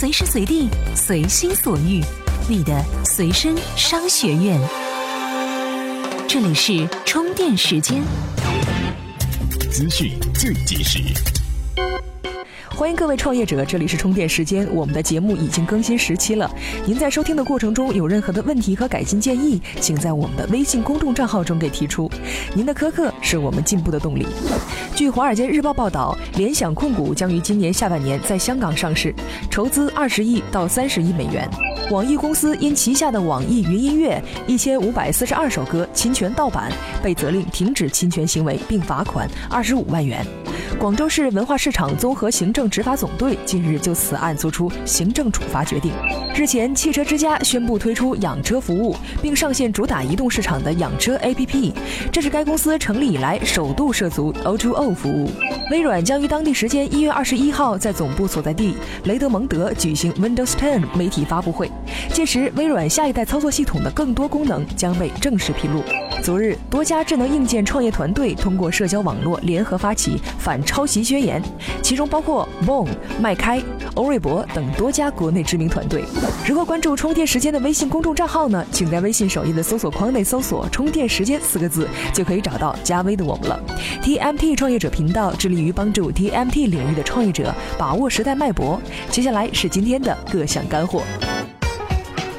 随时随地，随心所欲，你的随身商学院。这里是充电时间，资讯最及时。欢迎各位创业者，这里是充电时间。我们的节目已经更新十期了，您在收听的过程中有任何的问题和改进建议，请在我们的微信公众账号中给提出。您的苛刻是我们进步的动力。据《华尔街日报》报道，联想控股将于今年下半年在香港上市，筹资二十亿到三十亿美元。网易公司因旗下的网易云音乐一千五百四十二首歌侵权盗版，被责令停止侵权行为，并罚款二十五万元。广州市文化市场综合行政执法总队近日就此案作出行政处罚决定。日前，汽车之家宣布推出养车服务，并上线主打移动市场的养车 APP，这是该公司成立以来首度涉足 O2O 服务。微软将于当地时间一月二十一号在总部所在地雷德蒙德举行 Windows 10媒体发布会，届时微软下一代操作系统的更多功能将被正式披露。昨日，多家智能硬件创业团队通过社交网络联合发起反抄袭宣言，其中包括 Bone、麦开、欧瑞博等多家国内知名团队。如何关注充电时间的微信公众账号呢？请在微信首页的搜索框内搜索“充电时间”四个字，就可以找到加微的我们了。TMT 创业者频道致力于帮助 TMT 领域的创业者把握时代脉搏。接下来是今天的各项干货。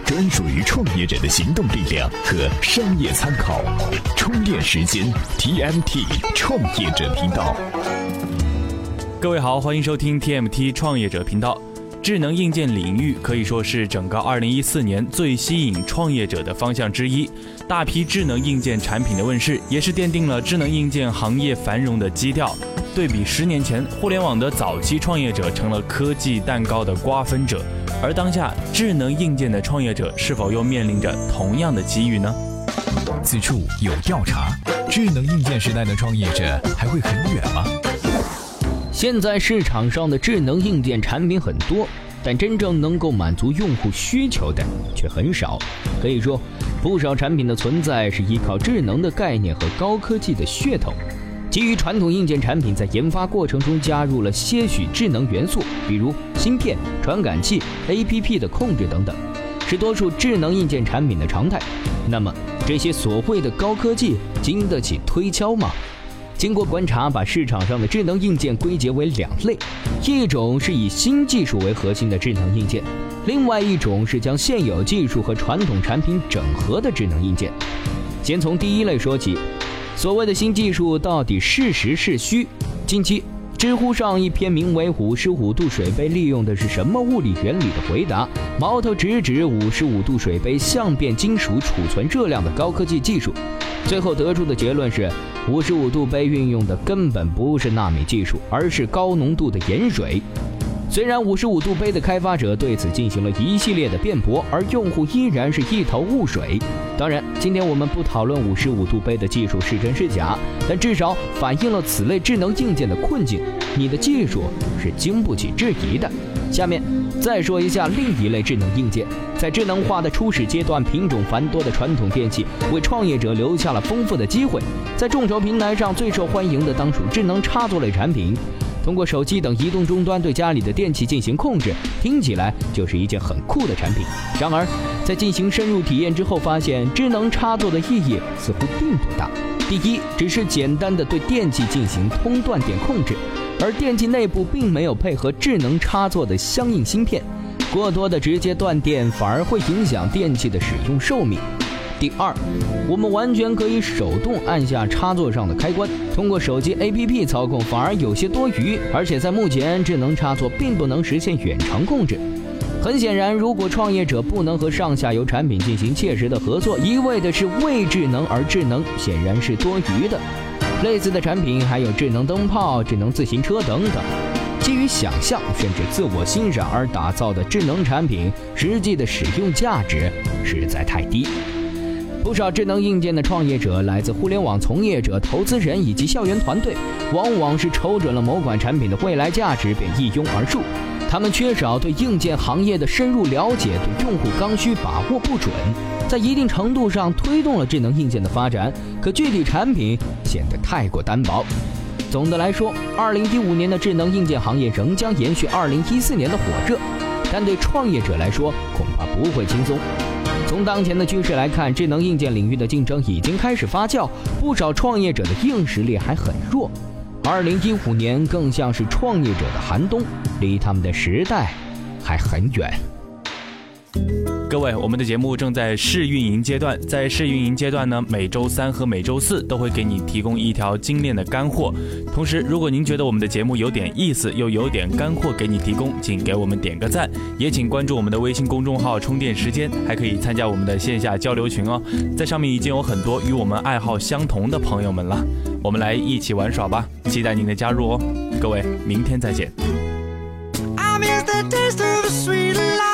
专属于创业者的行动力量和商业参考，充电时间 TMT 创业者频道。各位好，欢迎收听 TMT 创业者频道。智能硬件领域可以说是整个2014年最吸引创业者的方向之一。大批智能硬件产品的问世，也是奠定了智能硬件行业繁荣的基调。对比十年前，互联网的早期创业者成了科技蛋糕的瓜分者。而当下智能硬件的创业者是否又面临着同样的机遇呢？此处有调查：智能硬件时代的创业者还会很远吗？现在市场上的智能硬件产品很多，但真正能够满足用户需求的却很少。可以说，不少产品的存在是依靠智能的概念和高科技的噱头。基于传统硬件产品在研发过程中加入了些许智能元素，比如芯片、传感器、APP 的控制等等，是多数智能硬件产品的常态。那么，这些所谓的高科技经得起推敲吗？经过观察，把市场上的智能硬件归结为两类：一种是以新技术为核心的智能硬件，另外一种是将现有技术和传统产品整合的智能硬件。先从第一类说起。所谓的新技术到底是实是虚？近期，知乎上一篇名为《五十五度水杯利用的是什么物理原理》的回答，矛头直指五十五度水杯相变金属储存热量的高科技技术。最后得出的结论是，五十五度杯运用的根本不是纳米技术，而是高浓度的盐水。虽然五十五度杯的开发者对此进行了一系列的辩驳，而用户依然是一头雾水。当然，今天我们不讨论五十五度杯的技术是真是假，但至少反映了此类智能硬件的困境。你的技术是经不起质疑的。下面再说一下另一类智能硬件，在智能化的初始阶段，品种繁多的传统电器为创业者留下了丰富的机会。在众筹平台上最受欢迎的当属智能插座类产品。通过手机等移动终端对家里的电器进行控制，听起来就是一件很酷的产品。然而，在进行深入体验之后，发现智能插座的意义似乎并不大。第一，只是简单的对电器进行通断电控制，而电器内部并没有配合智能插座的相应芯片，过多的直接断电反而会影响电器的使用寿命。第二，我们完全可以手动按下插座上的开关，通过手机 APP 操控反而有些多余。而且在目前，智能插座并不能实现远程控制。很显然，如果创业者不能和上下游产品进行切实的合作，一味的是为智能而智能，显然是多余的。类似的产品还有智能灯泡、智能自行车等等，基于想象甚至自我欣赏而打造的智能产品，实际的使用价值实在太低。不少智能硬件的创业者来自互联网从业者、投资人以及校园团队，往往是瞅准了某款产品的未来价值便一拥而入。他们缺少对硬件行业的深入了解，对用户刚需把握不准，在一定程度上推动了智能硬件的发展，可具体产品显得太过单薄。总的来说，二零一五年的智能硬件行业仍将延续二零一四年的火热。但对创业者来说恐怕不会轻松。从当前的趋势来看，智能硬件领域的竞争已经开始发酵，不少创业者的硬实力还很弱。二零一五年更像是创业者的寒冬，离他们的时代还很远。各位，我们的节目正在试运营阶段，在试运营阶段呢，每周三和每周四都会给你提供一条精炼的干货。同时，如果您觉得我们的节目有点意思，又有点干货给你提供，请给我们点个赞，也请关注我们的微信公众号“充电时间”，还可以参加我们的线下交流群哦。在上面已经有很多与我们爱好相同的朋友们了，我们来一起玩耍吧，期待您的加入哦。各位，明天再见。I miss the taste of